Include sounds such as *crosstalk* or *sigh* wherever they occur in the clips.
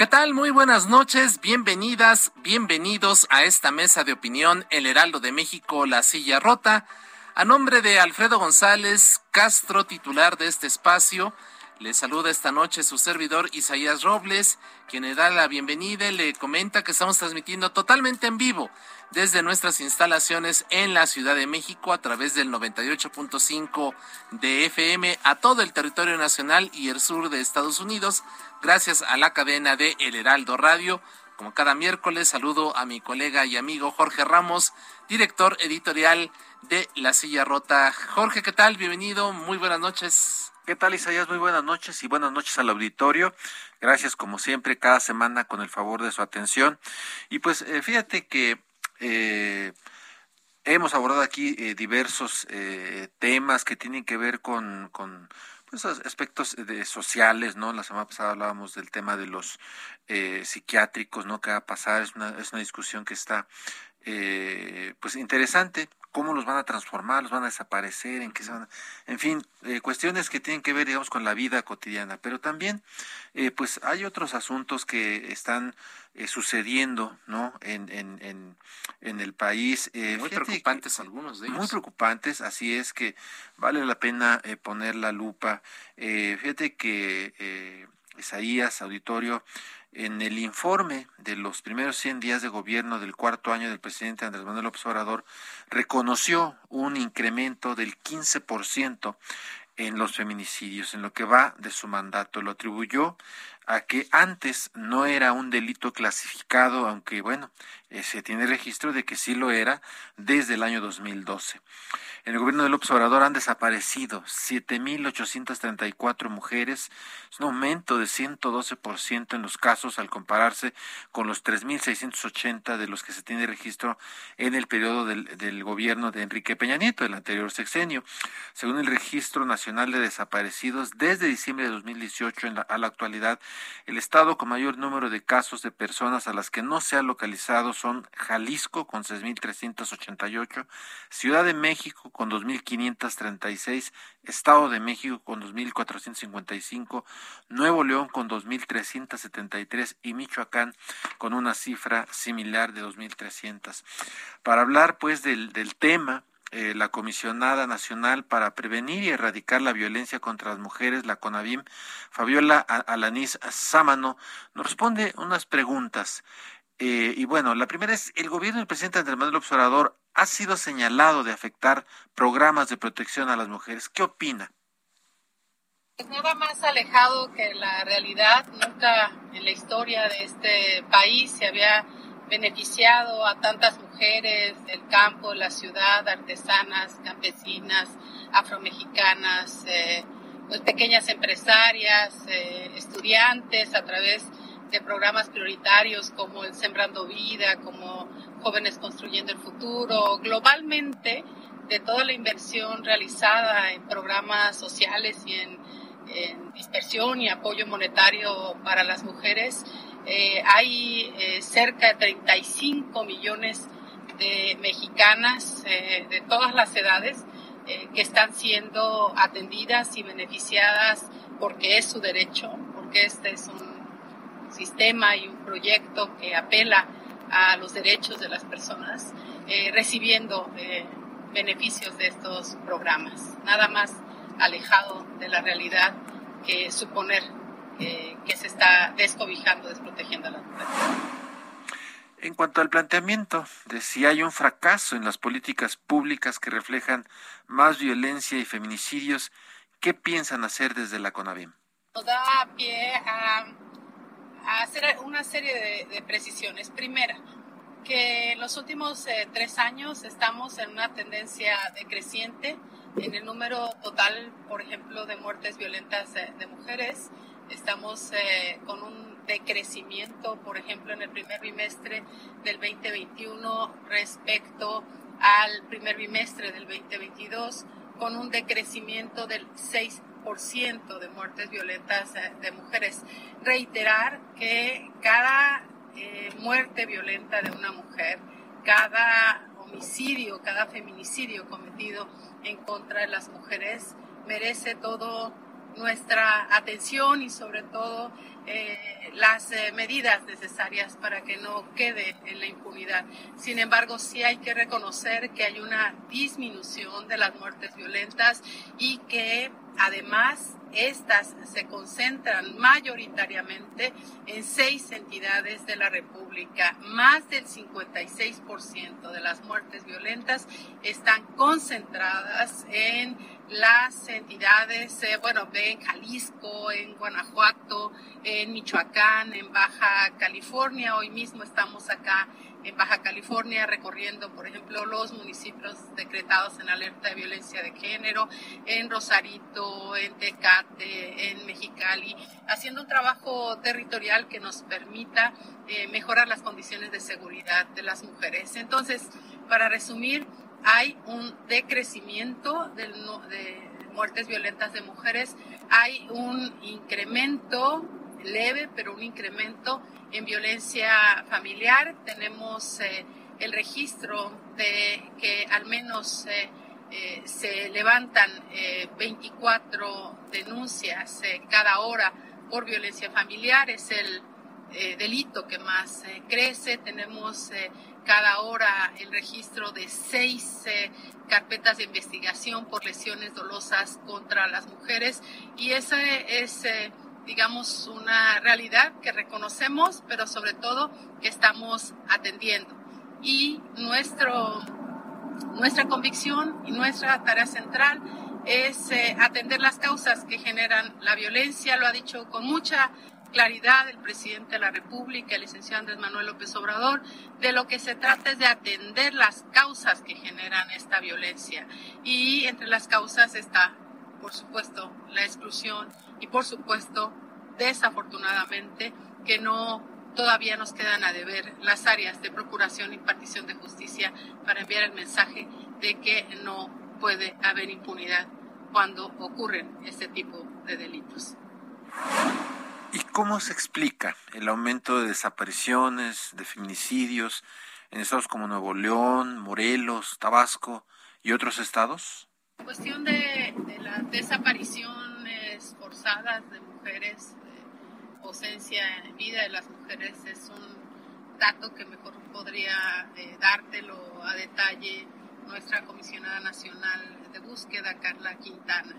¿Qué tal? Muy buenas noches, bienvenidas, bienvenidos a esta mesa de opinión El Heraldo de México, La Silla Rota. A nombre de Alfredo González Castro, titular de este espacio, le saluda esta noche su servidor Isaías Robles, quien le da la bienvenida y le comenta que estamos transmitiendo totalmente en vivo desde nuestras instalaciones en la Ciudad de México a través del 98.5 de FM a todo el territorio nacional y el sur de Estados Unidos, gracias a la cadena de El Heraldo Radio. Como cada miércoles, saludo a mi colega y amigo Jorge Ramos, director editorial de La Silla Rota. Jorge, ¿qué tal? Bienvenido, muy buenas noches. ¿Qué tal, Isaías? Muy buenas noches y buenas noches al auditorio. Gracias, como siempre, cada semana con el favor de su atención. Y pues eh, fíjate que eh, hemos abordado aquí eh, diversos eh, temas que tienen que ver con, con pues, aspectos de, sociales, ¿no? La semana pasada hablábamos del tema de los eh, psiquiátricos, ¿no? ¿Qué va a pasar? Es una, es una discusión que está, eh, pues, interesante cómo los van a transformar, los van a desaparecer, en qué se van, a, en fin, eh, cuestiones que tienen que ver, digamos, con la vida cotidiana. Pero también, eh, pues, hay otros asuntos que están eh, sucediendo, ¿no? En, en, en, en el país. Eh, muy preocupantes que, algunos de ellos. Muy preocupantes, así es que vale la pena eh, poner la lupa. Eh, fíjate que eh, Isaías, auditorio, en el informe de los primeros 100 días de gobierno del cuarto año del presidente Andrés Manuel López Obrador, reconoció un incremento del 15% en los feminicidios, en lo que va de su mandato. Lo atribuyó a que antes no era un delito clasificado, aunque bueno, eh, se tiene registro de que sí lo era desde el año 2012. En el gobierno de López Obrador han desaparecido 7.834 mujeres, es un aumento de 112% en los casos al compararse con los 3.680 de los que se tiene registro en el periodo del, del gobierno de Enrique Peña Nieto, el anterior sexenio. Según el Registro Nacional de Desaparecidos, desde diciembre de 2018 en la, a la actualidad, el estado con mayor número de casos de personas a las que no se ha localizado son Jalisco con 6.388, Ciudad de México con 2.536, Estado de México con 2.455, Nuevo León con 2.373 y Michoacán con una cifra similar de 2.300. Para hablar pues del, del tema, eh, la Comisionada Nacional para Prevenir y Erradicar la Violencia contra las Mujeres, la CONAVIM, Fabiola Alanís Sámano, nos responde unas preguntas. Eh, y bueno, la primera es, el gobierno del presidente Andrés Manuel Observador ha sido señalado de afectar programas de protección a las mujeres. ¿Qué opina? Pues nada más alejado que la realidad. Nunca en la historia de este país se había beneficiado a tantas mujeres del campo, la ciudad, artesanas, campesinas, afromexicanas, eh, pues pequeñas empresarias, eh, estudiantes a través de programas prioritarios como el Sembrando Vida, como Jóvenes Construyendo el Futuro, globalmente de toda la inversión realizada en programas sociales y en, en dispersión y apoyo monetario para las mujeres, eh, hay eh, cerca de 35 millones de mexicanas eh, de todas las edades que están siendo atendidas y beneficiadas porque es su derecho, porque este es un sistema y un proyecto que apela a los derechos de las personas, recibiendo beneficios de estos programas. Nada más alejado de la realidad que suponer eh, que se está descobijando, desprotegiendo a las mujeres. En cuanto al planteamiento de si hay un fracaso en las políticas públicas que reflejan más violencia y feminicidios, ¿qué piensan hacer desde la CONAVIM? Nos da pie a, hacer una serie de, precisiones. Primera, que en los últimos eh, tres años estamos en una tendencia decreciente en el número total, por ejemplo, de muertes violentas de, de mujeres. Estamos eh, con un de crecimiento, por ejemplo, en el primer bimestre del 2021 respecto al primer bimestre del 2022, con un decrecimiento del 6% de muertes violentas eh, de mujeres. Reiterar que cada eh, muerte violenta de una mujer, cada homicidio, cada feminicidio cometido en contra de las mujeres merece todo nuestra atención y sobre todo eh, las eh, medidas necesarias para que no quede en la impunidad. Sin embargo, sí hay que reconocer que hay una disminución de las muertes violentas y que además estas se concentran mayoritariamente en seis entidades de la República. Más del 56% de las muertes violentas están concentradas en las entidades, eh, bueno, en Jalisco, en Guanajuato, en Michoacán, en Baja California. Hoy mismo estamos acá en Baja California recorriendo, por ejemplo, los municipios decretados en alerta de violencia de género, en Rosarito, en Tecate, en Mexicali, haciendo un trabajo territorial que nos permita eh, mejorar las condiciones de seguridad de las mujeres. Entonces, para resumir, hay un decrecimiento del, de muertes violentas de mujeres, hay un incremento leve, pero un incremento en violencia familiar. Tenemos eh, el registro de que al menos eh, eh, se levantan 24 denuncias cada hora por violencia familiar. Es el delito que más crece. Tenemos cada hora el registro de seis carpetas de investigación por lesiones dolosas contra las mujeres y ese es digamos, una realidad que reconocemos, pero sobre todo que estamos atendiendo. Y nuestro, nuestra convicción y nuestra tarea central es eh, atender las causas que generan la violencia, lo ha dicho con mucha claridad el presidente de la República, el licenciado Andrés Manuel López Obrador, de lo que se trata es de atender las causas que generan esta violencia. Y entre las causas está, por supuesto, la exclusión y, por supuesto, desafortunadamente, que no todavía nos quedan a deber las áreas de procuración y partición de justicia para enviar el mensaje de que no puede haber impunidad cuando ocurren este tipo de delitos. ¿Y cómo se explica el aumento de desapariciones, de feminicidios en estados como Nuevo León, Morelos, Tabasco y otros estados? La cuestión de, las desapariciones forzadas de mujeres, de ausencia en vida de las mujeres, es un dato que mejor podría eh, dártelo a detalle nuestra comisionada nacional de búsqueda, Carla Quintana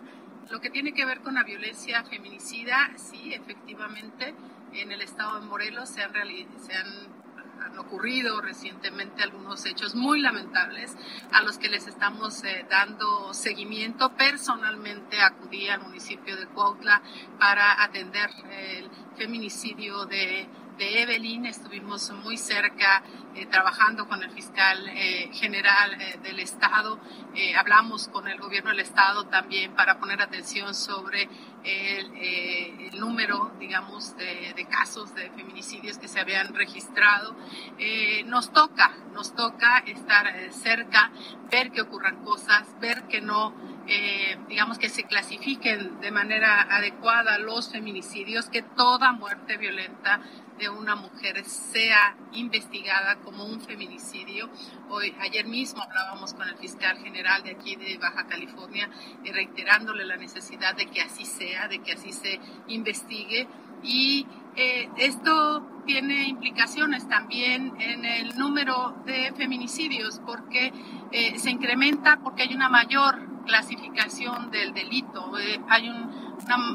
lo que tiene que ver con la violencia feminicida, sí, efectivamente, en el estado de Morelos se han, se han ocurrido recientemente algunos hechos muy lamentables a los que les estamos eh, dando seguimiento. Personalmente acudí al municipio de Cuautla para atender el feminicidio de de Evelyn, estuvimos muy cerca eh, trabajando con el fiscal eh, general eh, del Estado, hablamos con el gobierno del Estado también para poner atención sobre el, número, digamos, de, de, casos de feminicidios que se habían registrado. nos toca, nos toca estar cerca, ver que ocurran cosas, ver que no digamos que se clasifiquen de manera adecuada los feminicidios, que toda muerte violenta de una mujer sea investigada como un feminicidio. Hoy, ayer mismo hablábamos con el fiscal general de aquí de Baja California, eh, reiterándole la necesidad de que así sea, de que así se investigue. Y eh, esto tiene implicaciones también en el número de feminicidios, porque eh, se incrementa porque hay una mayor clasificación del delito, hay un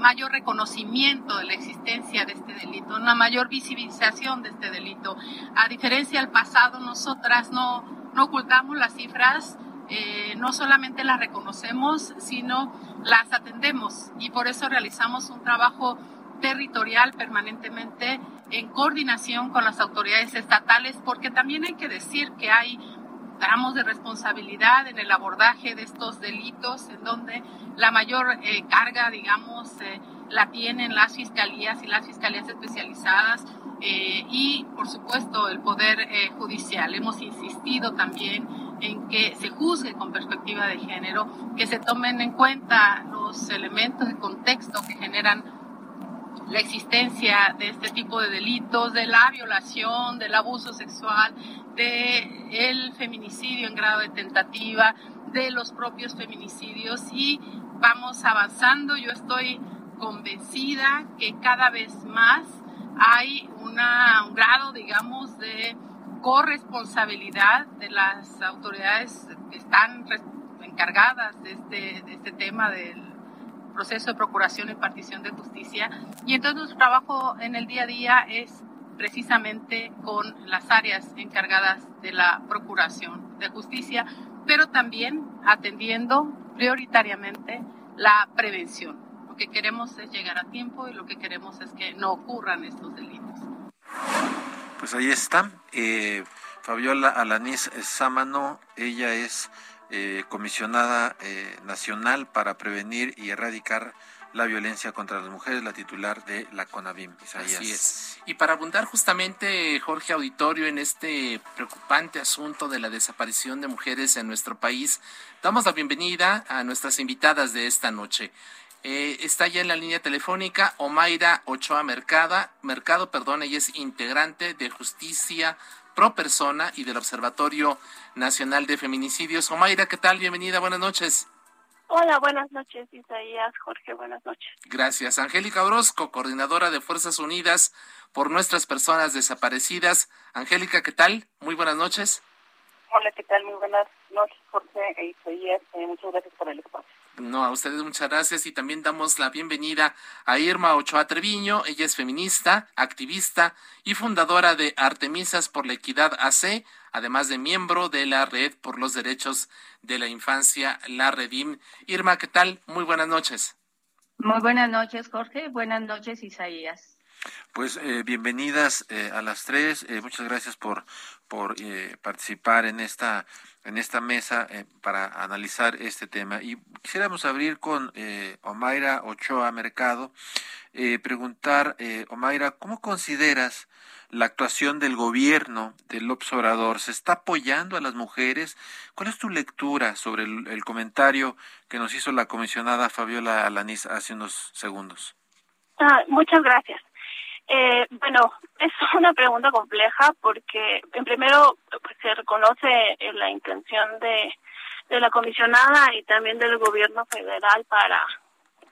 mayor reconocimiento de la existencia de este delito, una mayor visibilización de este delito. A diferencia del pasado, nosotras no, no ocultamos las cifras, eh, no solamente las reconocemos, sino las atendemos y por eso realizamos un trabajo territorial permanentemente en coordinación con las autoridades estatales, porque también hay que decir que hay tramos de responsabilidad en el abordaje de estos delitos, en donde la mayor eh, carga, digamos, eh, la tienen las fiscalías y las fiscalías especializadas eh, y, por supuesto, el Poder Judicial. Hemos insistido también en que se juzgue con perspectiva de género, que se tomen en cuenta los elementos de contexto que generan la existencia de este tipo de delitos, de la violación, del abuso sexual, de el feminicidio en grado de tentativa, de los propios feminicidios y vamos avanzando. Yo estoy convencida que cada vez más hay una, un grado, digamos, de corresponsabilidad de las autoridades que están encargadas de este, de este tema del proceso de procuración y partición de justicia. Y entonces nuestro trabajo en el día a día es precisamente con las áreas encargadas de la procuración de justicia, pero también atendiendo prioritariamente la prevención. Lo que queremos es llegar a tiempo y lo que queremos es que no ocurran estos delitos. Pues ahí está. Eh, Fabiola Alanís Sámano, ella es eh, comisionada eh, nacional para prevenir y erradicar la violencia contra las mujeres, la titular de la CONAVIM. Así es. Y para abundar justamente, Jorge Auditorio, en este preocupante asunto de la desaparición de mujeres en nuestro país, damos la bienvenida a nuestras invitadas de esta noche. Eh, está ya en la línea telefónica Omaira Ochoa Mercada, Mercado, perdón, ella es integrante de Justicia Pro Persona y del Observatorio Nacional de Feminicidios. Omaira, ¿qué tal? Bienvenida, buenas noches. Hola, buenas noches, Isaías, Jorge, buenas noches. Gracias. Angélica Orozco, coordinadora de Fuerzas Unidas por nuestras personas desaparecidas. Angélica, ¿qué tal? Muy buenas noches. Hola, ¿qué tal? Muy buenas noches, Jorge e Isaías. Eh, muchas gracias por el espacio. No, a ustedes muchas gracias y también damos la bienvenida a Irma Ochoa Treviño. Ella es feminista, activista y fundadora de Artemisas por la Equidad AC, además de miembro de la Red por los Derechos de la Infancia, la Redim. Irma, ¿qué tal? Muy buenas noches. Muy buenas noches, Jorge. Buenas noches, Isaías. Pues eh, bienvenidas eh, a las tres. Eh, muchas gracias por, por participar en esta en esta mesa eh, para analizar este tema. Y quisiéramos abrir con eh, Omaira Ochoa Mercado, eh, preguntar, eh, Omaira, ¿cómo consideras la actuación del gobierno del observador? ¿Se está apoyando a las mujeres? ¿Cuál es tu lectura sobre el, comentario que nos hizo la comisionada Fabiola Alaniz hace unos segundos? Ah, muchas gracias. Eh, bueno, es una pregunta compleja porque, en primero, pues, se reconoce eh, la intención de, de la comisionada y también del gobierno federal para,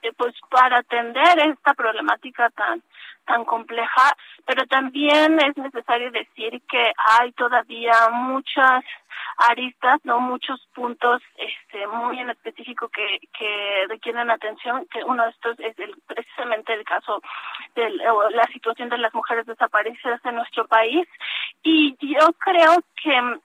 eh, pues, para atender esta problemática tan tan compleja, pero también es necesario decir que hay todavía muchas aristas, no muchos puntos este muy en específico que, que requieren atención, que uno de estos es el, precisamente el caso de la situación de las mujeres desaparecidas en nuestro país. Y yo creo que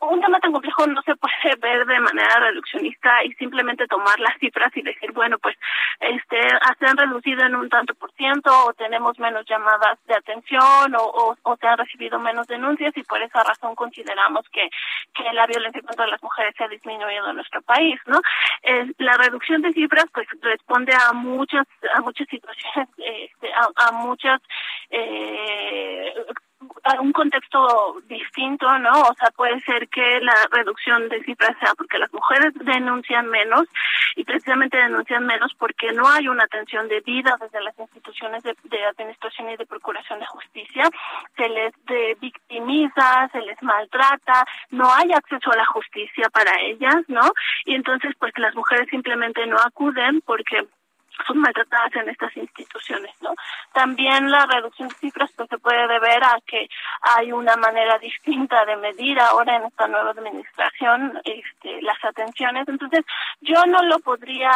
un tema tan complejo no se puede *laughs* ver de manera reduccionista y simplemente tomar las cifras y decir, bueno, pues este se han reducido en un tanto por ciento o tenemos menos llamadas de atención o, o, se han recibido menos denuncias y por esa razón consideramos que, que la violencia contra las mujeres se ha disminuido en nuestro país, ¿no? la reducción de cifras pues responde a muchas a muchas situaciones, *laughs* este, a, a muchas eh, un contexto distinto, ¿no? O sea, puede ser que la reducción de cifras sea porque las mujeres denuncian menos y precisamente denuncian menos porque no hay una atención debida desde las instituciones de, administración y de procuración de justicia, se les victimiza, se les maltrata, no hay acceso a la justicia para ellas, ¿no? Y entonces, pues las mujeres simplemente no acuden porque son maltratadas en estas instituciones, ¿no? También la reducción de cifras pues se puede deber a que hay una manera distinta de medir ahora en esta nueva administración este, las atenciones. Entonces, yo no lo podría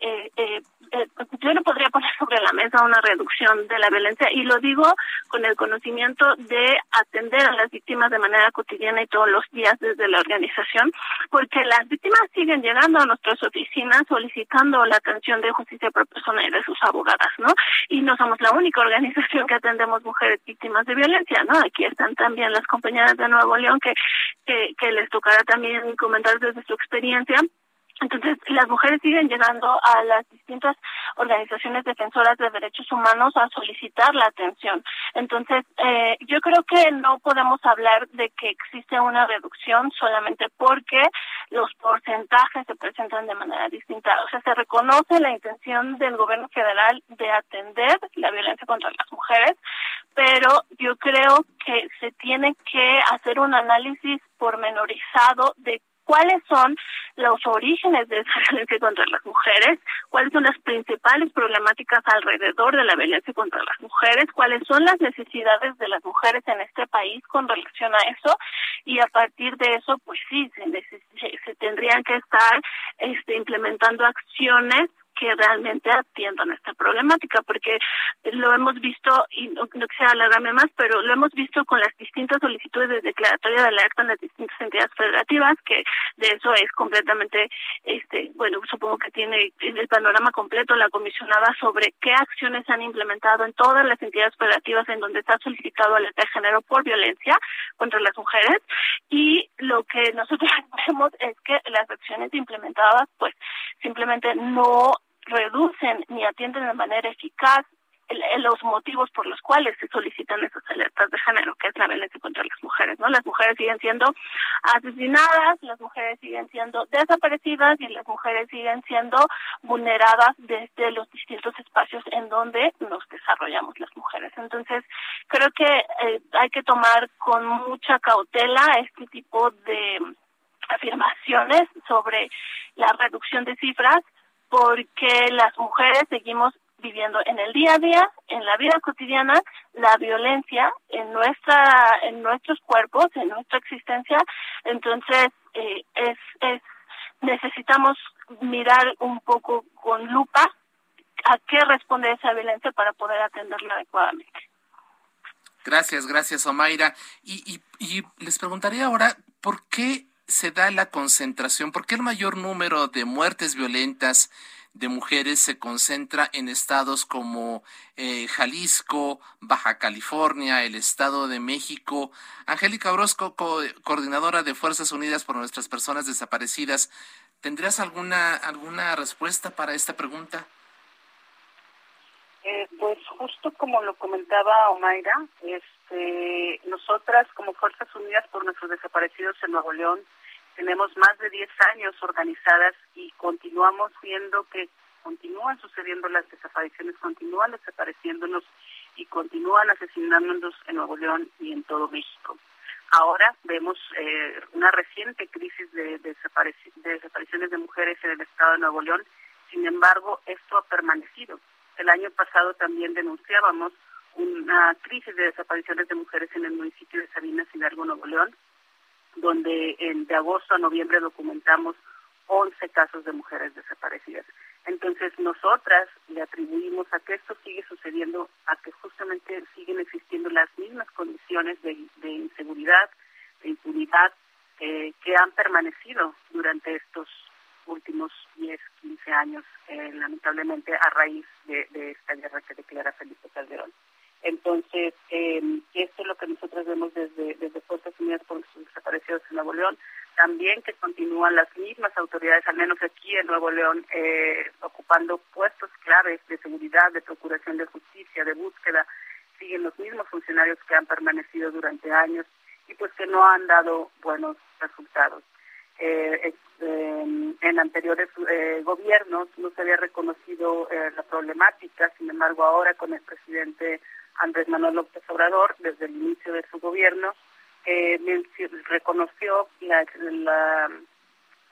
eh, eh, eh, yo no podría poner *laughs* sobre la mesa una reducción de la violencia y lo digo con el conocimiento de atender a las víctimas de manera cotidiana y todos los días desde la organización, porque las víctimas siguen llegando a nuestras oficinas solicitando la atención de justicia por persona y de sus abogadas, ¿no? Y no somos la única organización que atendemos mujeres víctimas de violencia, ¿no? Aquí están también las compañeras de Nuevo León que, que, que les tocará también comentar desde su experiencia entonces, las mujeres siguen llegando a las distintas organizaciones defensoras de derechos humanos a solicitar la atención. Entonces, eh, yo creo que no podemos hablar de que existe una reducción solamente porque los porcentajes se presentan de manera distinta. O sea, se reconoce la intención del gobierno federal de atender la violencia contra las mujeres, pero yo creo que se tiene que hacer un análisis pormenorizado de cuáles son los orígenes de esa *laughs* violencia contra las mujeres, cuáles son las principales problemáticas alrededor de la violencia contra las mujeres, cuáles son las necesidades de las mujeres en este país con relación a eso. Y a partir de eso pues sí se, se tendrían que estar este, implementando acciones que realmente atiendan esta problemática, porque lo hemos visto, y no, no quisiera alargarme más, pero lo hemos visto con las distintas solicitudes de declaratoria de alerta en las distintas entidades federativas, que de eso es completamente, este, bueno, supongo que tiene el panorama completo la comisionada sobre qué acciones han implementado en todas las entidades federativas en donde está solicitado alerta de género por violencia contra las mujeres, y lo que nosotros *laughs* vemos es que las acciones implementadas, pues, simplemente no reducen ni atienden de manera eficaz los motivos por los cuales se solicitan esas alertas de género, que es la violencia contra las mujeres, ¿no? Las mujeres siguen siendo asesinadas, las mujeres siguen siendo desaparecidas y las mujeres siguen siendo vulneradas desde los distintos espacios en donde nos desarrollamos las mujeres. Entonces, creo que eh, hay que tomar con mucha cautela este tipo de afirmaciones sobre la reducción de cifras porque las mujeres seguimos viviendo en el día a día, en la vida cotidiana, la violencia en nuestra, en nuestros cuerpos, en nuestra existencia. Entonces, eh, es, es, necesitamos mirar un poco con lupa a qué responde esa violencia para poder atenderla adecuadamente. Gracias, gracias, Omaira. Y, y, y les preguntaría ahora, ¿por qué se da la concentración? ¿Por qué el mayor número de muertes violentas de mujeres se concentra en estados como eh, Jalisco, Baja California, el Estado de México? Angélica Orozco, coordinadora de Fuerzas Unidas por Nuestras Personas Desaparecidas, ¿tendrías alguna, alguna respuesta para esta pregunta? Eh, pues justo como lo comentaba Omaira, este, nosotras como Fuerzas Unidas por Nuestros Desaparecidos en Nuevo León tenemos más de 10 años organizadas y continuamos viendo que continúan sucediendo las desapariciones, continúan desapareciéndonos y continúan asesinándonos en Nuevo León y en todo México. Ahora vemos eh, una reciente crisis de, de desapariciones de mujeres en el estado de Nuevo León. Sin embargo, esto ha permanecido. El año pasado también denunciábamos una crisis de desapariciones de mujeres en el municipio de Sabinas, Hidalgo, Nuevo León, donde en, de agosto a noviembre documentamos 11 casos de mujeres desaparecidas. Entonces, nosotras le atribuimos a que esto sigue sucediendo, a que justamente siguen existiendo las mismas condiciones de, inseguridad, de impunidad, eh, que han permanecido durante estos últimos 10, 15 años, eh, lamentablemente a raíz de, de esta guerra que declara Felipe Calderón. Entonces, eh, esto es lo que nosotros vemos desde, desde Fuerzas Unidas por los desaparecidos en Nuevo León. También que continúan las mismas autoridades, al menos aquí en Nuevo León, eh, ocupando puestos claves de seguridad, de procuración de justicia, de búsqueda. Siguen los mismos funcionarios que han permanecido durante años y pues que no han dado buenos resultados. Eh, eh, en anteriores eh, gobiernos no se había reconocido la problemática, sin embargo ahora con el presidente Andrés Manuel López Obrador, desde el inicio de su gobierno, eh, reconoció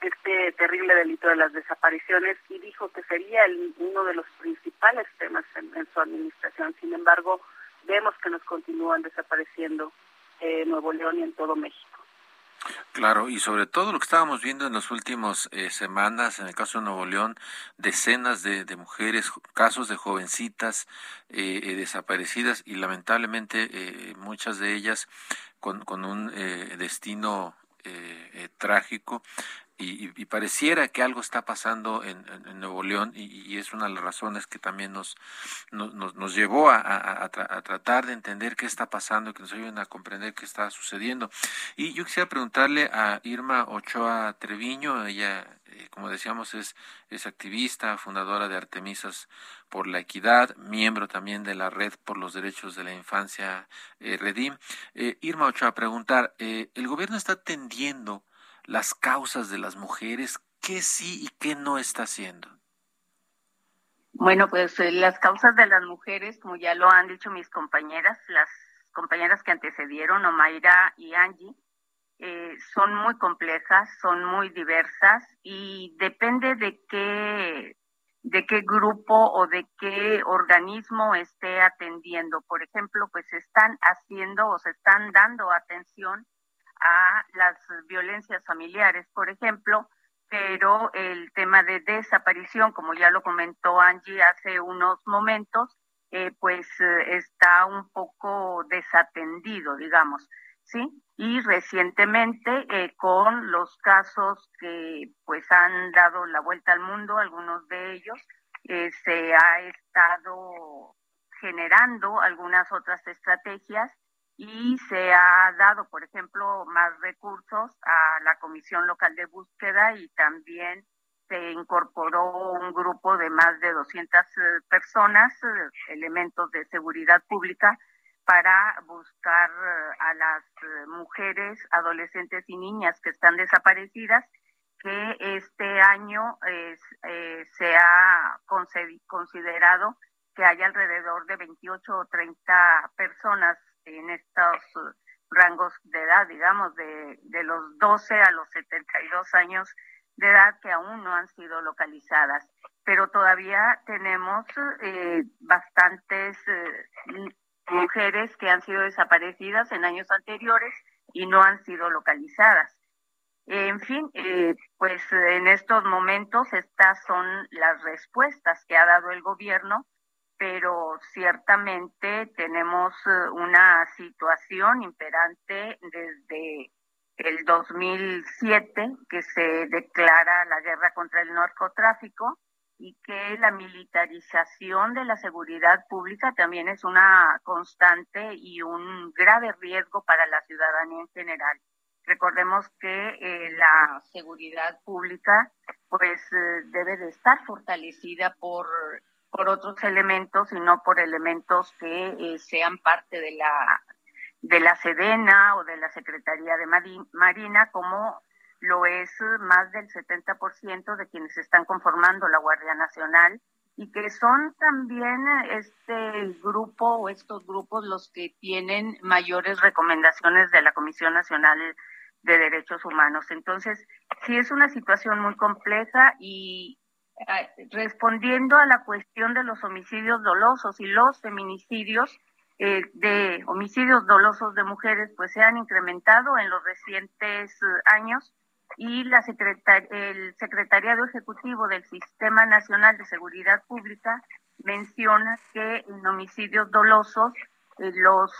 este terrible delito de las desapariciones y dijo que sería uno de los principales temas en, su administración. Sin embargo, vemos que nos continúan desapareciendo en Nuevo León y en todo México. Claro, y sobre todo lo que estábamos viendo en las últimas eh, semanas, en el caso de Nuevo León, decenas de, mujeres, casos de jovencitas eh, eh, desaparecidas y lamentablemente muchas de ellas con, con un destino trágico y, pareciera que algo está pasando en, Nuevo León y, es una de las razones que también nos, nos, nos llevó a, tratar de entender qué está pasando, que nos ayuden a comprender qué está sucediendo. Y yo quisiera preguntarle a Irma Ochoa Treviño, ella, eh, como decíamos, es, es activista, fundadora de Artemisas por la Equidad, miembro también de la Red por los Derechos de la Infancia, eh, Redim. Eh, Irma Ochoa, preguntar, ¿el gobierno está atendiendo las causas de las mujeres, qué sí y qué no está haciendo. Bueno, pues eh, las causas de las mujeres, como ya lo han dicho mis compañeras, las compañeras que antecedieron, Omaira y Angie, eh, son muy complejas, son muy diversas y depende de qué de qué grupo o de qué organismo esté atendiendo. Por ejemplo, pues están haciendo o se están dando atención a las violencias familiares, por ejemplo, pero el tema de desaparición, como ya lo comentó Angie hace unos momentos, eh, pues eh, está un poco desatendido, digamos, ¿sí? Y recientemente eh, con los casos que pues han dado la vuelta al mundo, algunos de ellos, se ha estado generando algunas otras estrategias y se ha dado, por ejemplo, más recursos a la Comisión Local de Búsqueda y también se incorporó un grupo de más de 200 eh, personas, eh, elementos de seguridad pública, para buscar eh, a las mujeres, adolescentes y niñas que están desaparecidas, que este año se ha considerado que hay alrededor de 28 o 30 personas en estos rangos de edad, digamos, de, de los 12 a los 72 años de edad que aún no han sido localizadas. Pero todavía tenemos eh, bastantes eh, mujeres que han sido desaparecidas en años anteriores y no han sido localizadas. En fin, eh, pues en estos momentos estas son las respuestas que ha dado el gobierno pero ciertamente tenemos eh, una situación imperante desde el 2007 que se declara la guerra contra el narcotráfico y que la militarización de la seguridad pública también es una constante y un grave riesgo para la ciudadanía en general. Recordemos que eh, la seguridad pública pues eh, debe de estar fortalecida por por otros elementos y no por elementos que eh, sean parte de la de la Sedena o de la Secretaría de Marina, como lo es más del 70% de quienes están conformando la Guardia Nacional y que son también este grupo o estos grupos los que tienen mayores recomendaciones de la Comisión Nacional de Derechos Humanos. Entonces, sí es una situación muy compleja y, respondiendo a la cuestión de los homicidios dolosos y los feminicidios eh, de homicidios dolosos de mujeres, pues se han incrementado en los recientes eh, años y la el Secretariado Ejecutivo del Sistema Nacional de Seguridad Pública menciona que en homicidios dolosos eh, los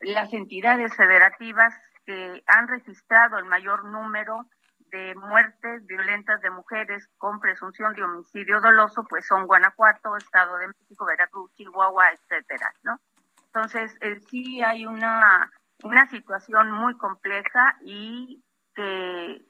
las entidades federativas que han registrado el mayor número de muertes violentas de mujeres con presunción de homicidio doloso, pues son Guanajuato, Estado de México, Veracruz, Chihuahua, etcétera, ¿no? Entonces, eh, sí hay una, una situación muy compleja y que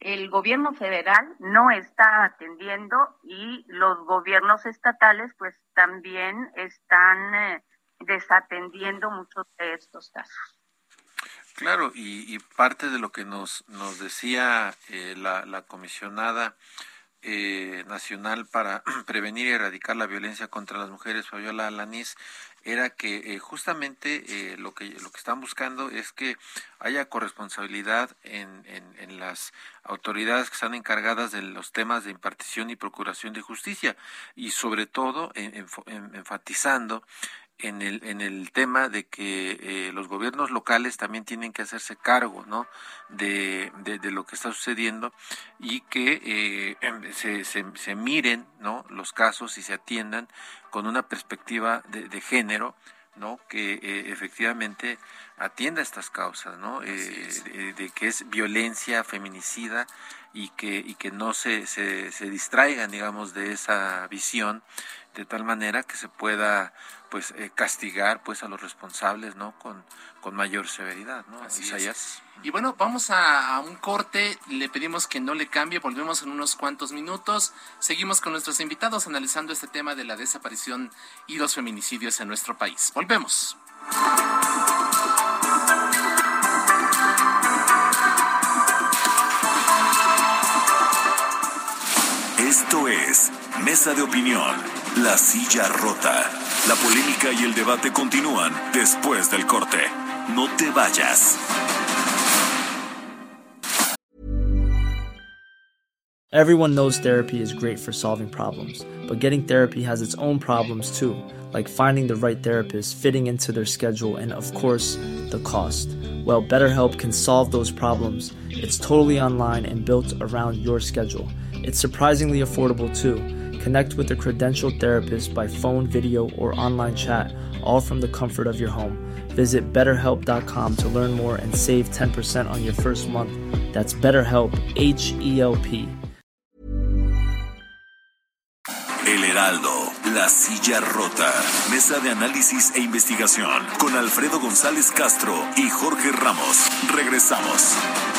el gobierno federal no está atendiendo y los gobiernos estatales pues también están eh, desatendiendo muchos de estos casos. Claro, y, parte de lo que nos, nos decía eh, la, la, comisionada eh, nacional para *clears throat* prevenir y erradicar la violencia contra las mujeres, Fabiola Alanís, era que eh, justamente eh, lo que lo que están buscando es que haya corresponsabilidad en, en, en, las autoridades que están encargadas de los temas de impartición y procuración de justicia. Y sobre todo enfatizando en el, en el tema de que eh, los gobiernos locales también tienen que hacerse cargo ¿no? de, de, lo que está sucediendo y que eh, em, se, se, se, miren ¿no? los casos y se atiendan con una perspectiva de, de género ¿no? que eh, efectivamente atienda estas causas, ¿no? de, de, que es violencia feminicida y que, y que no se, se, se distraigan, digamos, de esa visión de tal manera que se pueda pues eh, castigar pues a los responsables no con, con mayor severidad no Isaías. y bueno vamos a, a, un corte le pedimos que no le cambie volvemos en unos cuantos minutos. Seguimos con nuestros invitados analizando este tema de la desaparición y los feminicidios en nuestro país. Volvemos. Esto es Mesa de Opinión la silla rota. La polémica y el debate continúan después del corte. No te vayas. Everyone knows therapy is great for solving problems, but getting therapy has its own problems too, like finding the right therapist, fitting into their schedule, and of course, the cost. Well, BetterHelp can solve those problems. It's totally online and built around your schedule. It's surprisingly affordable too. Connect with a credentialed therapist by phone, video, or online chat, all from the comfort of your home. Visit betterhelp.com to learn more and save 10% on your first month. That's BetterHelp, H E L P. El Heraldo, La Silla Rota, Mesa de Análisis e Investigación, con Alfredo González Castro y Jorge Ramos. Regresamos.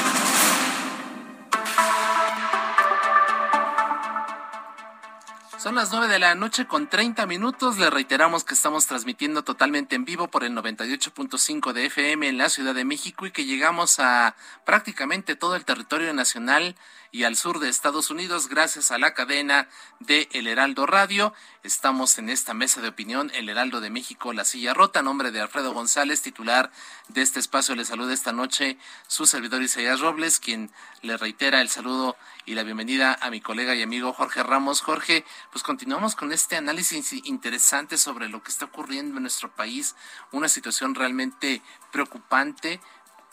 Son las 9 de la noche con 30 minutos. Le reiteramos que estamos transmitiendo totalmente en vivo por el 98.5 de FM en la Ciudad de México y que llegamos a prácticamente todo el territorio nacional y al sur de Estados Unidos gracias a la cadena de El Heraldo Radio. Estamos en esta mesa de opinión, El Heraldo de México, La Silla Rota, nombre de Alfredo González, titular de este espacio. Le saluda esta noche su servidor Isaías Robles, quien le reitera el saludo y la bienvenida a mi colega y amigo Jorge Ramos. Jorge, pues continuamos con este análisis interesante sobre lo que está ocurriendo en nuestro país, una situación realmente preocupante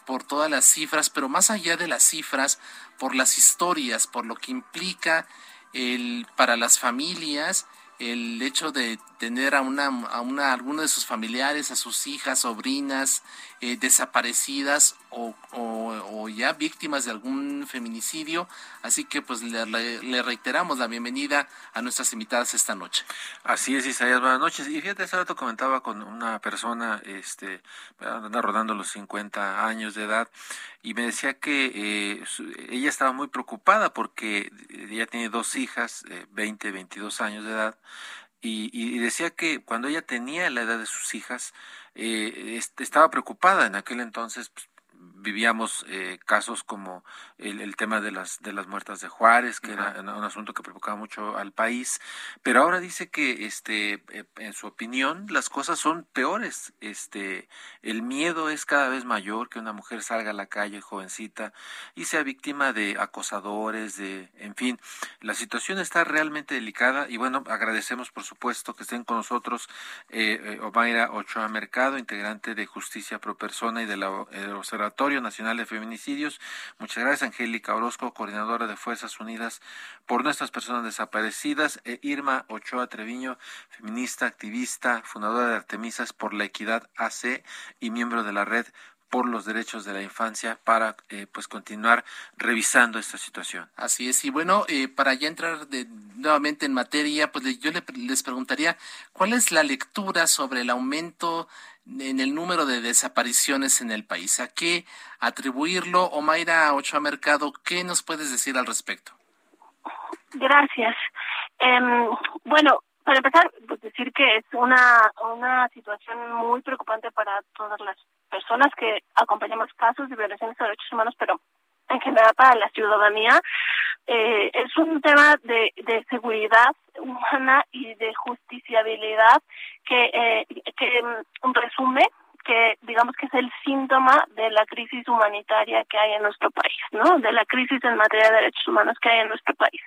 por todas las cifras, pero más allá de las cifras, por las historias, por lo que implica el, para las familias el hecho de tener a una, a una alguno de sus familiares, a sus hijas, sobrinas eh, desaparecidas o, o, ya víctimas de algún feminicidio. Así que pues le, reiteramos la bienvenida a nuestras invitadas esta noche. Así es, Isaías, buenas noches. Y fíjate, hace rato comentaba con una persona, este, anda rodando los 50 años de edad, y me decía que eh, ella estaba muy preocupada porque ella tiene dos hijas, eh, 20, 22 años de edad, y, y, decía que cuando ella tenía la edad de sus hijas, eh, estaba preocupada en aquel entonces pues, vivíamos eh, casos como el, el, tema de las de las muertas de Juárez que era un asunto que preocupaba mucho al país pero ahora dice que este eh, en su opinión las cosas son peores este el miedo es cada vez mayor que una mujer salga a la calle jovencita y sea víctima de acosadores de en fin la situación está realmente delicada y bueno agradecemos por supuesto que estén con nosotros eh, eh Omaira Ochoa Mercado integrante de Justicia Pro Persona y del Observatorio Nacional de Feminicidios. Muchas gracias, Angélica Orozco, coordinadora de Fuerzas Unidas por Nuestras Personas Desaparecidas. E Irma Ochoa Treviño, feminista, activista, fundadora de Artemisas por la Equidad AC y miembro de la red por los derechos de la infancia para eh, pues continuar revisando esta situación. Así es, y bueno, eh, para ya entrar de, nuevamente en materia, pues yo le, les preguntaría, ¿cuál es la lectura sobre el aumento en el número de desapariciones en el país. ¿A qué atribuirlo? Omaira Ochoa Mercado, ¿qué nos puedes decir al respecto? Gracias. Eh, bueno, para empezar, pues decir que es una, una situación muy preocupante para todas las personas que acompañamos casos de violaciones de derechos humanos, pero en general para la ciudadanía. Eh, es un tema de, de seguridad humana y de justiciabilidad que, eh, que um, resume que digamos que es el síntoma de la crisis humanitaria que hay en nuestro país, ¿no? De la crisis en materia de derechos humanos que hay en nuestro país.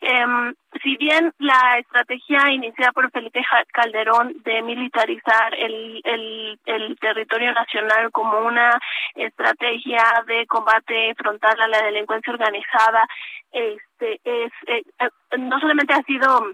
Eh, si bien la estrategia iniciada por Felipe Calderón de militarizar el, el, el, territorio nacional como una estrategia de combate frontal a la delincuencia organizada, este es eh, eh, no solamente ha sido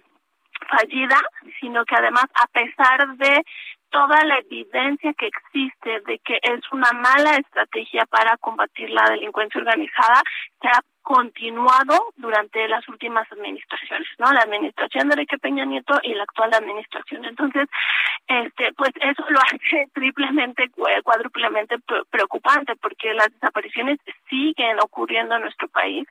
fallida, sino que además a pesar de toda la evidencia que existe de que es una mala estrategia para combatir la delincuencia organizada, se ha continuado durante las últimas administraciones, ¿no? La administración de Enrique Peña Nieto y la actual administración. Entonces, este, pues eso lo *laughs* hace triplemente, cuádruplemente preocupante porque las desapariciones siguen ocurriendo en nuestro país.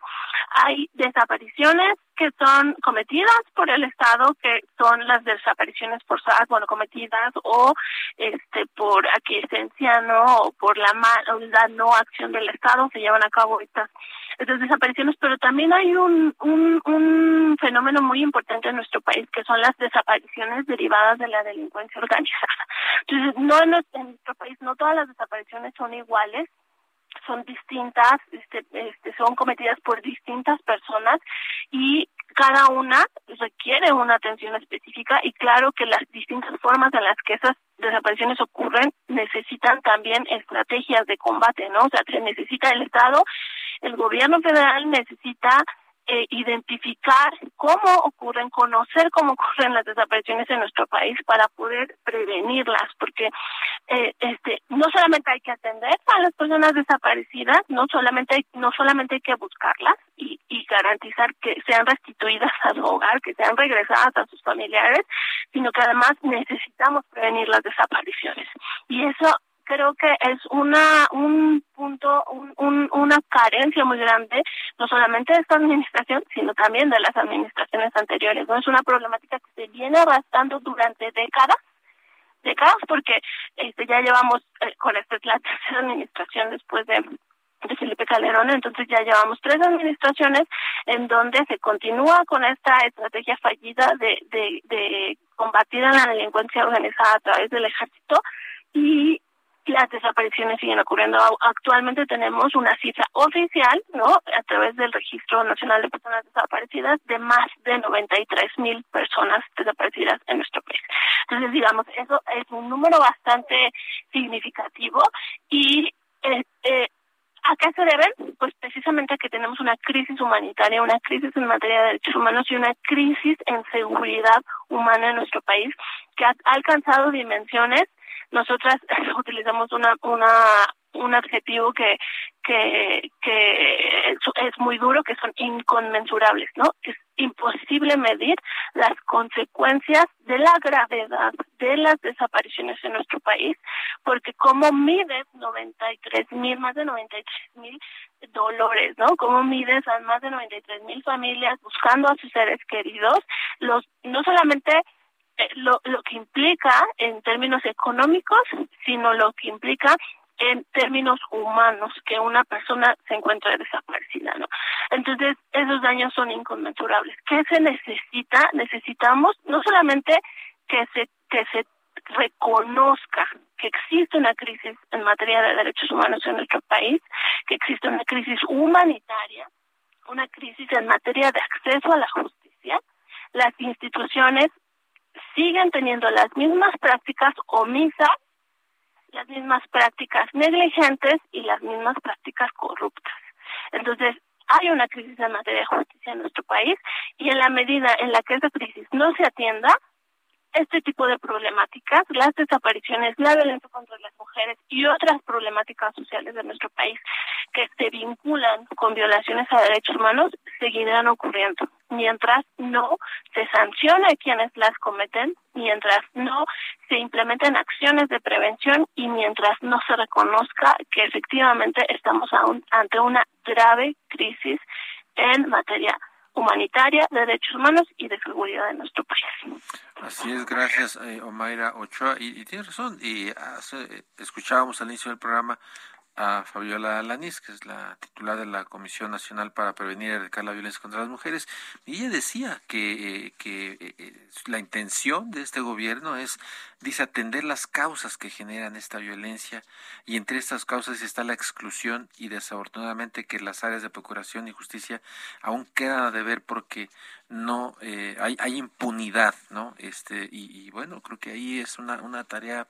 Hay desapariciones que son cometidas por el Estado, que son las desapariciones forzadas, bueno, cometidas o este por aquiescencia, ¿no? O por la, la no acción del Estado, se llevan a cabo estas estas desapariciones, pero también hay un, un, un fenómeno muy importante en nuestro país, que son las desapariciones derivadas de la delincuencia organizada. Entonces, no en nuestro país, no todas las desapariciones son iguales, son distintas, este, este, son cometidas por distintas personas y cada una requiere una atención específica y claro que las distintas formas en las que esas desapariciones ocurren necesitan también estrategias de combate, ¿no? O sea, se necesita el Estado el gobierno federal necesita eh, identificar cómo ocurren, conocer cómo ocurren las desapariciones en nuestro país para poder prevenirlas, porque eh, este no solamente hay que atender a las personas desaparecidas, no solamente hay, no solamente hay que buscarlas y, y garantizar que sean restituidas a su hogar, que sean regresadas a sus familiares, sino que además necesitamos prevenir las desapariciones. Y eso creo que es una un punto, un, una carencia muy grande, no solamente de esta administración, sino también de las administraciones anteriores. Es una problemática que se viene arrastrando durante décadas, décadas, porque este ya llevamos eh, con esta es la *laughs* tercera administración después de de Felipe Calderón, entonces ya llevamos tres administraciones en donde se continúa con esta estrategia fallida de, de, de combatir a la delincuencia organizada a través del ejército y las desapariciones siguen ocurriendo. Actualmente tenemos una cifra oficial, ¿no? A través del Registro Nacional de Personas Desaparecidas de más de 93 mil personas desaparecidas en nuestro país. Entonces, digamos, eso es un número bastante significativo y eh, eh, ¿A qué se deben? Pues precisamente a que tenemos una crisis humanitaria, una crisis en materia de derechos humanos y una crisis en seguridad humana en nuestro país que ha alcanzado dimensiones nosotras *laughs* utilizamos una, una, un adjetivo que, que, que es muy duro, que son inconmensurables, ¿no? Imposible medir las consecuencias de la gravedad de las desapariciones en nuestro país, porque como mides 93 mil, más de 93 mil dolores, ¿no? Como mides a más de 93 mil familias buscando a sus seres queridos, los, no solamente eh, lo que implica en términos económicos, sino lo que implica en términos humanos que una persona se encuentra desaparecida, ¿no? Entonces, esos daños son inconmensurables. ¿Qué se necesita? Necesitamos no solamente que se que se reconozca que existe una crisis en materia de derechos humanos en nuestro país, que existe una crisis humanitaria, una crisis en materia de acceso a la justicia, las instituciones siguen teniendo las mismas prácticas omisas, las mismas prácticas negligentes y las mismas prácticas corruptas. Entonces, hay una crisis en materia de justicia en nuestro país y en la medida en la que esa crisis no se atienda, este tipo de problemáticas, las desapariciones, la violencia contra las mujeres y otras problemáticas sociales de nuestro país que se vinculan con violaciones a derechos humanos seguirán ocurriendo mientras no se sancione a quienes las cometen, mientras no se implementen acciones de prevención y mientras no se reconozca que efectivamente estamos aún ante una grave crisis en materia humanitaria, de derechos humanos y de seguridad de nuestro país. Así es, gracias eh, Omaira Ochoa. Y, y tiene razón, y escuchábamos al inicio del programa a Fabiola Lanís, que es la titular de la Comisión Nacional para Prevenir y Erradicar la Violencia contra las Mujeres, y ella decía que, eh, que eh, la intención de este gobierno es, dice, atender las causas que generan esta violencia, y entre estas causas está la exclusión y desafortunadamente que las áreas de procuración y justicia aún quedan a deber porque no eh, hay, hay impunidad, ¿no? Este, y, bueno, creo que ahí es una, una tarea,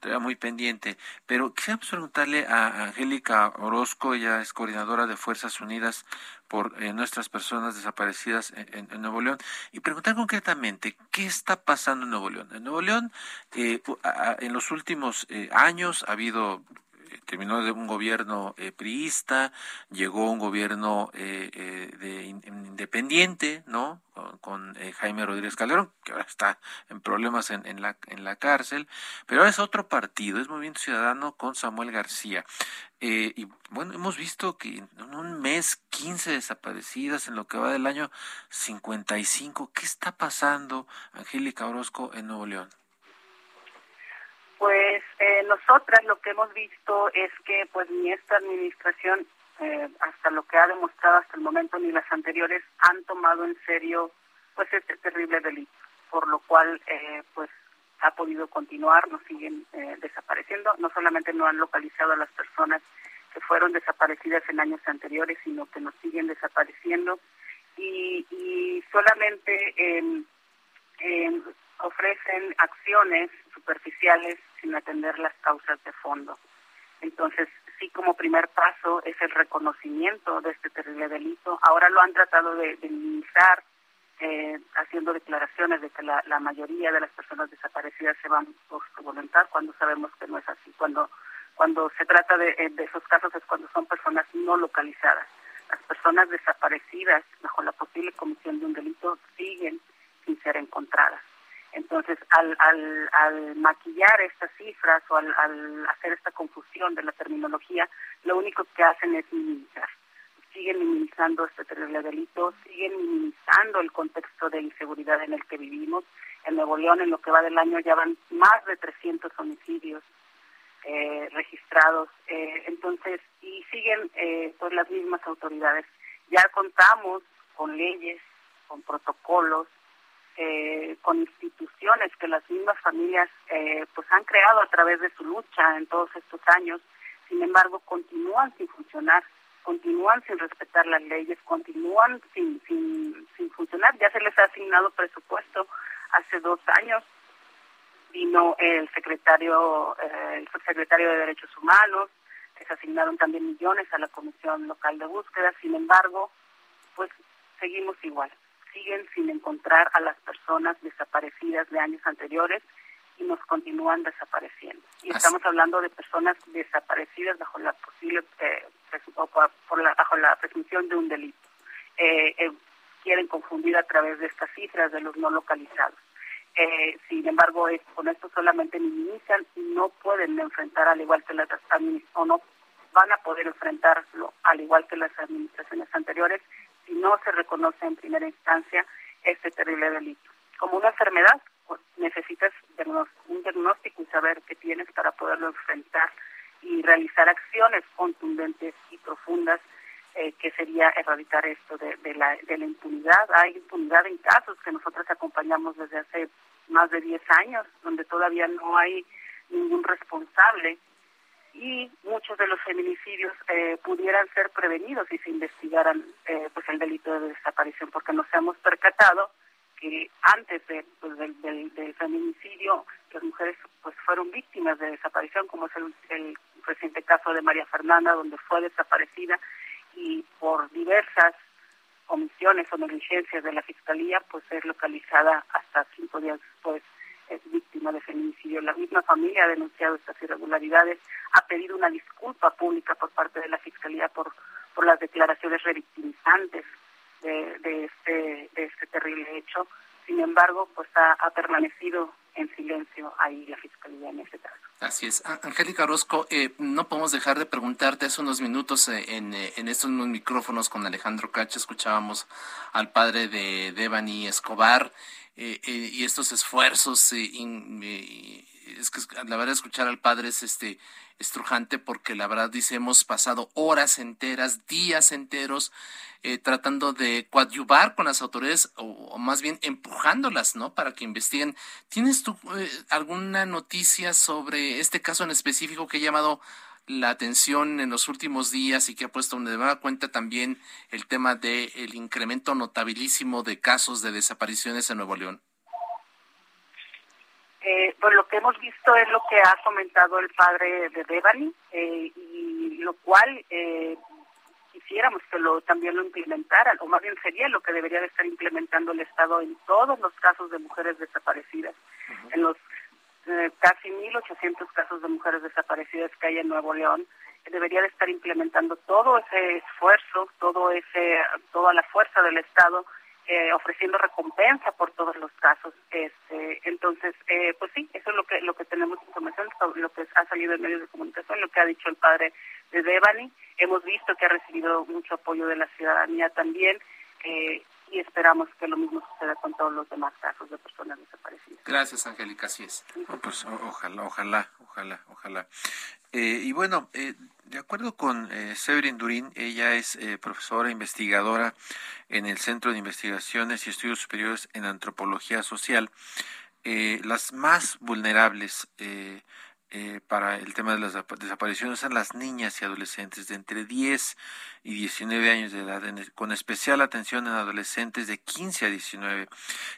tarea muy pendiente. Pero quisiera preguntarle a Angélica Orozco, ella es coordinadora de Fuerzas Unidas por eh, nuestras personas desaparecidas en, Nuevo León y preguntar concretamente qué está pasando en Nuevo León. En Nuevo León, eh, en los últimos eh, años ha habido terminó de un gobierno eh, priista, llegó un gobierno eh, eh, de independiente, ¿no? Con, Jaime Rodríguez Calderón, que ahora está en problemas en, la, en la cárcel, pero es otro partido, es Movimiento Ciudadano con Samuel García. Y bueno, hemos visto que en un mes 15 desaparecidas, en lo que va del año 55. ¿Qué está pasando, Angélica Orozco, en Nuevo León? Pues eh, nosotras lo que hemos visto es que pues ni esta administración, eh, hasta lo que ha demostrado hasta el momento, ni las anteriores han tomado en serio pues este terrible delito, por lo cual eh, pues ha podido continuar, nos siguen eh, desapareciendo, no solamente no han localizado a las personas que fueron desaparecidas en años anteriores, sino que nos siguen desapareciendo y, y solamente eh, ofrecen acciones superficiales sin atender las causas de fondo. Entonces, sí como primer paso es el reconocimiento de este terrible delito. Ahora lo han tratado de, minimizar, eh, haciendo declaraciones de que la, mayoría de las personas desaparecidas se van por su voluntad, cuando sabemos que no es así. Cuando, cuando se trata de, eh, de esos casos es cuando son personas no localizadas. Las personas desaparecidas bajo la posible comisión de un delito siguen sin ser encontradas. Entonces, al, al, al maquillar estas cifras o al, al hacer esta confusión de la terminología, lo único que hacen es minimizar. Siguen minimizando este terrible delito, siguen minimizando el contexto de inseguridad en el que vivimos. En Nuevo León, en lo que va del año, ya van más de 300 homicidios eh, registrados. Eh, entonces, y siguen eh, pues las mismas autoridades. Ya contamos con leyes, con protocolos, eh, con instituciones que las mismas familias eh, pues han creado a través de su lucha en todos estos años, sin embargo continúan sin funcionar, continúan sin respetar las leyes, continúan sin, sin, sin funcionar, ya se les ha asignado presupuesto hace dos años, vino el secretario, eh, el secretario de Derechos Humanos, les asignaron también millones a la Comisión Local de Búsqueda, sin embargo, pues seguimos igual. Siguen sin encontrar a las personas desaparecidas de años anteriores y nos continúan desapareciendo. Y estamos hablando de personas desaparecidas bajo la posible eh, por la, bajo la presunción de un delito. Eh, eh, quieren confundir a través de estas cifras de los no localizados. sin embargo, con esto solamente minimizan y no pueden enfrentar al igual que las o no van a poder enfrentarlo al igual que las administraciones anteriores si no se reconoce en primera instancia este terrible delito. Como una enfermedad, pues, necesitas un diagnóstico y saber qué tienes para poderlo enfrentar y realizar acciones contundentes y profundas eh, que sería erradicar esto de, la, de la impunidad. Hay impunidad en casos que nosotros acompañamos desde hace más de 10 años, donde todavía no hay ningún responsable y muchos de los feminicidios eh, pudieran ser prevenidos si se investigaran eh, pues el delito de desaparición, porque nos hemos percatado que antes de, pues, del, del, feminicidio las mujeres pues fueron víctimas de desaparición, como es el, el reciente caso de María Fernanda, donde fue desaparecida y por diversas omisiones o negligencias de la fiscalía, pues es localizada hasta cinco días después es víctima de feminicidio. La misma familia ha denunciado estas irregularidades, ha pedido una disculpa pública por parte de la Fiscalía por, por las declaraciones revictimizantes de, este, de este terrible hecho. Sin embargo, pues ha, permanecido en silencio ahí la Fiscalía en ese caso. Así es. Angélica Orozco, eh, no podemos dejar de preguntarte hace unos minutos eh, en, eh, en, estos micrófonos con Alejandro Cacho, escuchábamos al padre de Devani Escobar eh, y estos esfuerzos eh, es que la verdad escuchar al padre es este estrujante porque la verdad dice hemos pasado horas enteras, días enteros tratando de coadyuvar con las autoridades o, más bien empujándolas, ¿no? Para que investiguen. ¿Tienes tú alguna noticia sobre este caso en específico que ha llamado la atención en los últimos días y que ha puesto de nueva cuenta también el tema del el incremento notabilísimo de casos de desapariciones en Nuevo León? Eh, pues lo que hemos visto es lo que ha comentado el padre de Devani eh, y lo cual eh, quisiéramos que lo también lo implementaran o más bien sería lo que debería de estar implementando el Estado en todos los casos de mujeres desaparecidas, en los eh, casi 1.800 casos de mujeres desaparecidas que hay en Nuevo León, debería de estar implementando todo ese esfuerzo, todo ese, toda la fuerza del Estado, eh, ofreciendo recompensa por todos los casos. Este, entonces, eh, pues sí, eso es lo que lo que tenemos información, lo que ha salido en medios de comunicación, lo que ha dicho el padre de Devani. Hemos visto que ha recibido mucho apoyo de la ciudadanía también. Eh, y esperamos que lo mismo suceda con todos los demás casos de personas desaparecidas. Gracias, Angélica, así es. pues ojalá, ojalá, ojalá, ojalá. Eh, y bueno, eh, de acuerdo con eh, Severin Durín, ella es eh, profesora investigadora en el Centro de Investigaciones y Estudios Superiores en Antropología Social. las más vulnerables eh, para el tema de las desapariciones son las niñas y adolescentes de entre 10 y 19 años de edad, con especial atención en adolescentes de 15 a 19.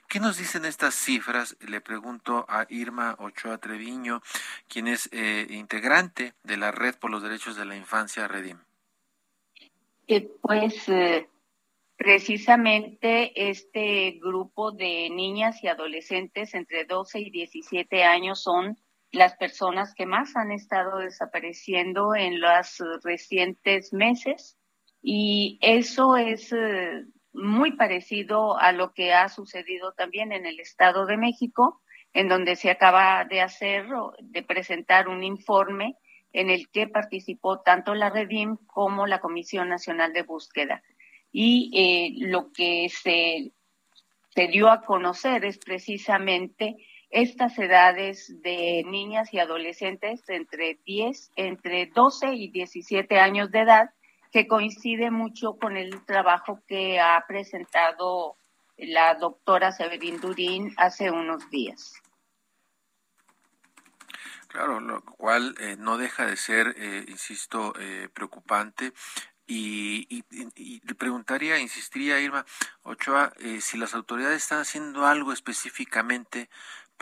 ¿Qué nos dicen estas cifras? Le pregunto a Irma Ochoa Treviño, quien es eh, integrante de la Red por los Derechos de la Infancia, Redim. Eh, pues precisamente este grupo de niñas y adolescentes entre 12 y 17 años son las personas que más han estado desapareciendo en los recientes meses y eso es eh, muy parecido a lo que ha sucedido también en el Estado de México, en donde se acaba de hacer, de presentar un informe en el que participó tanto la Redim como la Comisión Nacional de Búsqueda. Y eh, lo que se, se dio a conocer es precisamente estas edades de niñas y adolescentes entre 10, entre 12 y 17 años de edad, que coincide mucho con el trabajo que ha presentado la doctora Severin Durín hace unos días. Claro, lo cual eh, no deja de ser, eh, insisto, eh, preocupante. Y, y, le preguntaría, insistiría Irma Ochoa, si las autoridades están haciendo algo específicamente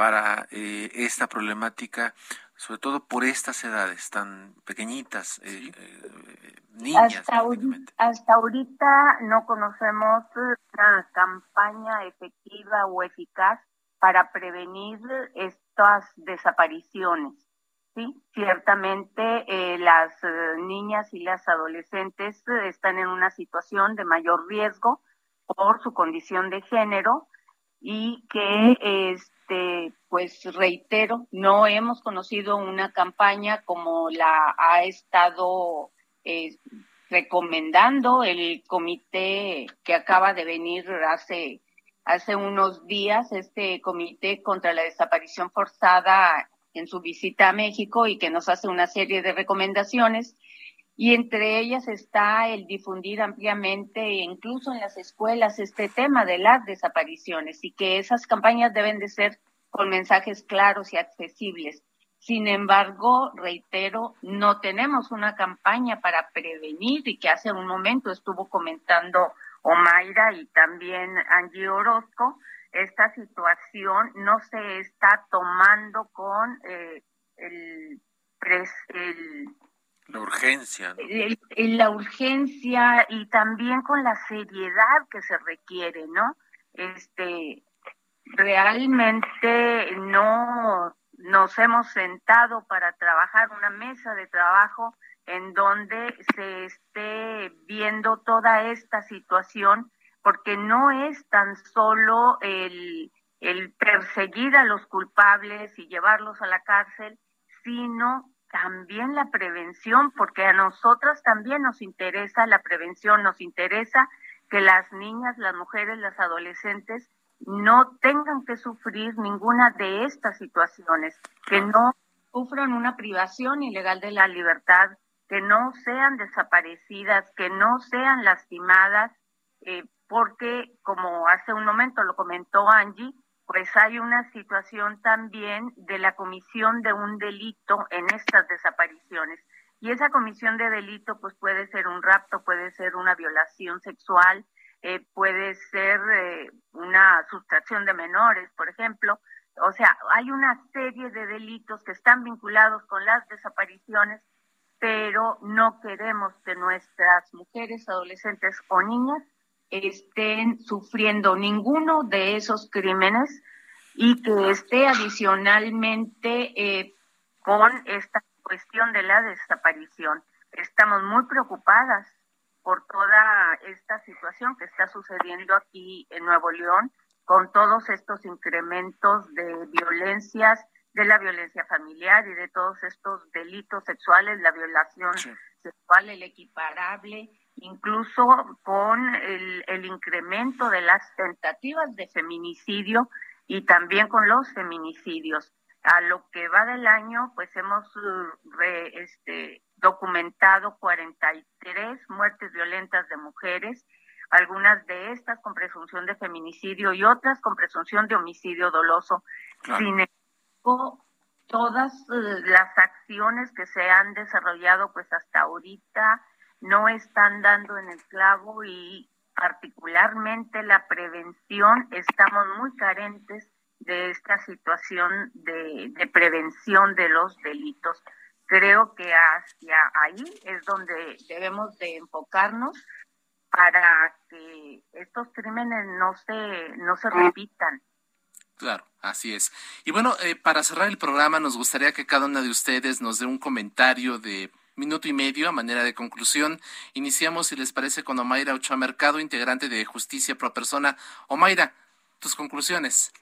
para eh, esta problemática, sobre todo por estas edades tan pequeñitas, eh, eh, niñas. Hasta, hasta ahorita no conocemos una campaña efectiva o eficaz para prevenir estas desapariciones. Sí, ciertamente las niñas y las adolescentes están en una situación de mayor riesgo por su condición de género y que este pues reitero no hemos conocido una campaña como la ha estado eh, recomendando el comité que acaba de venir hace hace unos días este comité contra la desaparición forzada en su visita a México y que nos hace una serie de recomendaciones y entre ellas está el difundir ampliamente, incluso en las escuelas, este tema de las desapariciones y que esas campañas deben de ser con mensajes claros y accesibles. Sin embargo, reitero, no tenemos una campaña para prevenir y que hace un momento estuvo comentando Omaira y también Angie Orozco, esta situación no se está tomando con eh, el, el la urgencia. La urgencia y también con la seriedad que se requiere, ¿no? Este, realmente no nos hemos sentado para trabajar una mesa de trabajo en donde se esté viendo toda esta situación, porque no es tan solo el, el perseguir a los culpables y llevarlos a la cárcel, sino también la prevención, porque a nosotras también nos interesa la prevención, nos interesa que las niñas, las mujeres, las adolescentes no tengan que sufrir ninguna de estas situaciones, que no sufran una privación ilegal de la libertad, que no sean desaparecidas, que no sean lastimadas, eh, porque como hace un momento lo comentó Angie, pues hay una situación también de la comisión de un delito en estas desapariciones. Y esa comisión de delito pues puede ser un rapto, puede ser una violación sexual, eh, puede ser eh, una sustracción de menores, por ejemplo. O sea, hay una serie de delitos que están vinculados con las desapariciones, pero no queremos que nuestras mujeres, adolescentes o niñas estén sufriendo ninguno de esos crímenes y que esté adicionalmente eh, con esta cuestión de la desaparición. Estamos muy preocupadas por toda esta situación que está sucediendo aquí en Nuevo León, con todos estos incrementos de violencias, de la violencia familiar y de todos estos delitos sexuales, la violación sexual, el equiparable, incluso con el, el incremento de las tentativas de feminicidio y también con los feminicidios. A lo que va del año, pues hemos uh, este, documentado 43 muertes violentas de mujeres, algunas de estas con presunción de feminicidio y otras con presunción de homicidio doloso. Sin embargo, todas uh, las acciones que se han desarrollado pues hasta ahorita no están dando en el clavo y particularmente la prevención estamos muy carentes de esta situación de, prevención de los delitos. Creo que hacia ahí es donde debemos de enfocarnos para que estos crímenes no se, no se repitan. Claro, así es. Y bueno, eh, para cerrar el programa, nos gustaría que cada una de ustedes nos dé un comentario de minuto y medio a manera de conclusión. Iniciamos, si les parece, con Omaira Ochoa Mercado, integrante de Justicia Pro Persona. Omaira, tus conclusiones.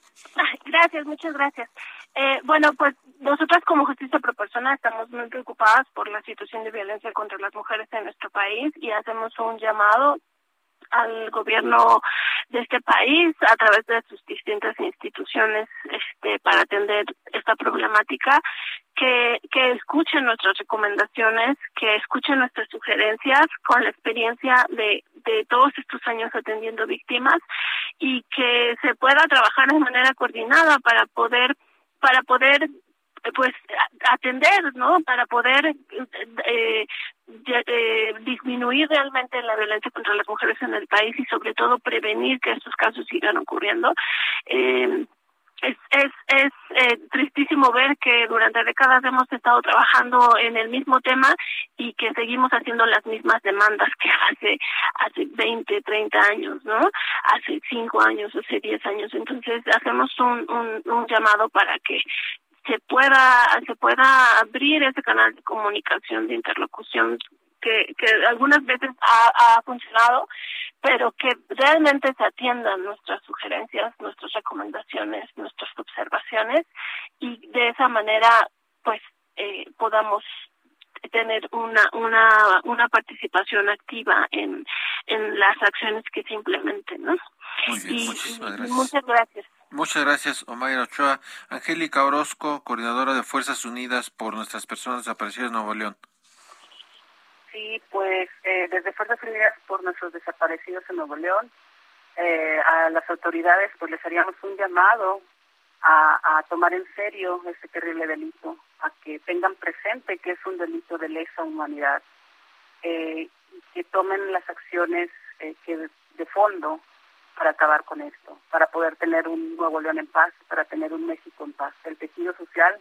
Gracias, muchas gracias. Eh, bueno, pues nosotras como Justicia Pro Persona estamos muy preocupadas por la situación de violencia contra las mujeres en nuestro país y hacemos un llamado al gobierno de este país a través de sus distintas instituciones este para atender esta problemática que que escuchen nuestras recomendaciones que escuchen nuestras sugerencias con la experiencia de de todos estos años atendiendo víctimas y que se pueda trabajar de manera coordinada para poder para poder pues atender, ¿no? Para poder eh, eh, disminuir realmente la violencia contra las mujeres en el país y sobre todo prevenir que estos casos sigan ocurriendo. Eh, es es, es eh, tristísimo ver que durante décadas hemos estado trabajando en el mismo tema y que seguimos haciendo las mismas demandas que hace hace 20, 30 años, ¿no? Hace 5 años, hace 10 años. Entonces hacemos un, un llamado para que se pueda se pueda abrir ese canal de comunicación de interlocución que, que algunas veces ha, ha funcionado pero que realmente se atiendan nuestras sugerencias, nuestras recomendaciones, nuestras observaciones y de esa manera pues eh, podamos tener una una una participación activa en en las acciones que se implementen, ¿no? Muy bien, muchísimas gracias. Muchas gracias. Muchas gracias, Omaira Ochoa. Angélica Orozco, coordinadora de Fuerzas Unidas por Nuestras Personas Desaparecidas de Nuevo León. Sí, pues eh, desde Fuerzas Unidas por nuestros desaparecidos en Nuevo León, eh, a las autoridades pues les haríamos un llamado a, a tomar en serio este terrible delito, a que tengan presente que es un delito de lesa humanidad, eh, que tomen las acciones eh, que de fondo para acabar con esto, para poder tener un Nuevo León en paz, para tener un México en paz. El tejido social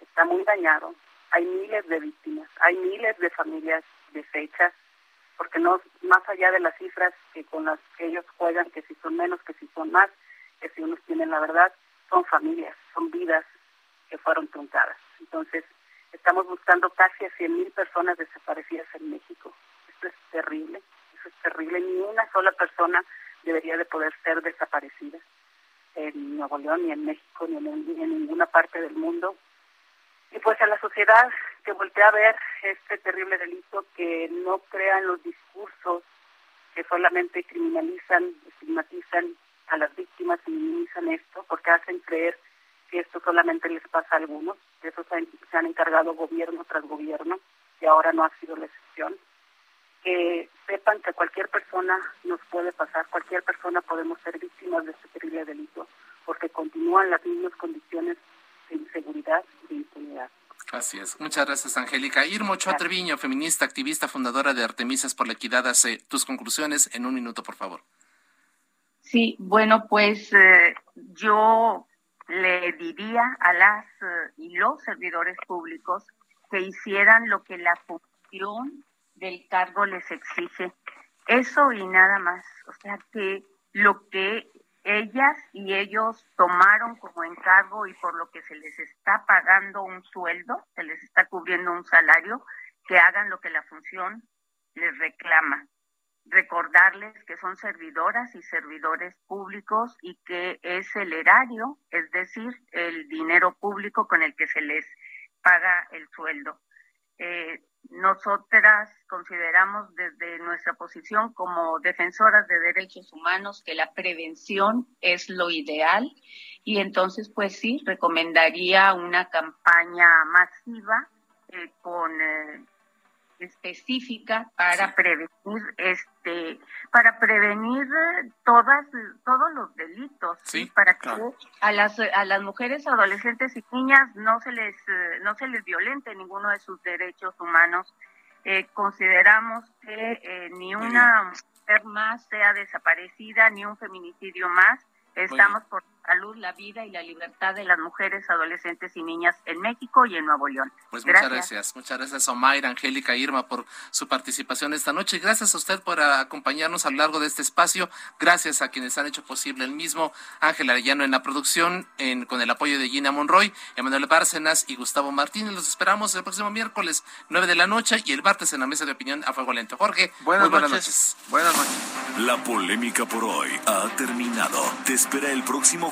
está muy dañado, hay miles de víctimas, hay miles de familias de fechas, porque no más allá de las cifras que con las que ellos juegan, que si son menos, que si son más, que si unos tienen la verdad, son familias, son vidas que fueron truncadas. Entonces, estamos buscando casi a 100 mil personas desaparecidas en México. Esto es terrible, eso es terrible. Ni una sola persona de poder ser desaparecida en Nuevo León, ni en México, ni en, ni en ninguna parte del mundo. Y pues a la sociedad que voltea a ver este terrible delito, que no crean los discursos que solamente criminalizan, estigmatizan a las víctimas y minimizan esto, porque hacen creer que esto solamente les pasa a algunos, de eso se han, se han encargado gobierno tras gobierno, y ahora no ha sido la excepción. Que sepan que cualquier persona nos puede pasar, cualquier persona podemos ser víctimas de este terrible delito, porque continúan las mismas condiciones de inseguridad y de impunidad. Así es. Muchas gracias, Angélica. Irmo Ochoa Treviño, feminista, activista, fundadora de Artemisas por la Equidad, hace tus conclusiones en un minuto, por favor. Sí, bueno, pues eh, yo le diría a las eh, y los servidores públicos que hicieran lo que la función del cargo les exige. Eso y nada más. O sea, que lo que ellas y ellos tomaron como encargo y por lo que se les está pagando un sueldo, se les está cubriendo un salario, que hagan lo que la función les reclama. Recordarles que son servidoras y servidores públicos y que es el erario, es decir, el dinero público con el que se les paga el sueldo. Eh, nosotras consideramos desde nuestra posición como defensoras de derechos humanos que la prevención es lo ideal. Y entonces pues sí, recomendaría una campaña masiva eh, con eh, específica para prevenir este para prevenir todas todos los delitos sí, para que a las a las mujeres adolescentes y niñas no se les no se les violente ninguno de sus derechos humanos. Eh, consideramos que eh, ni una mujer más sea desaparecida ni un feminicidio más. Estamos por salud, la vida y la libertad de las mujeres, adolescentes y niñas en México y en Nuevo León. Pues muchas gracias, muchas gracias Omaira, Angélica, Irma por su participación esta noche. Gracias a usted por acompañarnos a lo largo de este espacio. Gracias a quienes han hecho posible el mismo, Ángel Arellano en la producción, en, con el apoyo de Gina Monroy, Emanuel Bárcenas y Gustavo Martínez. Los esperamos el próximo miércoles, 9 de la noche y el martes en la mesa de opinión a fuego lento. Jorge, buenas, buenas noches. Buenas noches. La polémica por hoy ha terminado. Te espera el próximo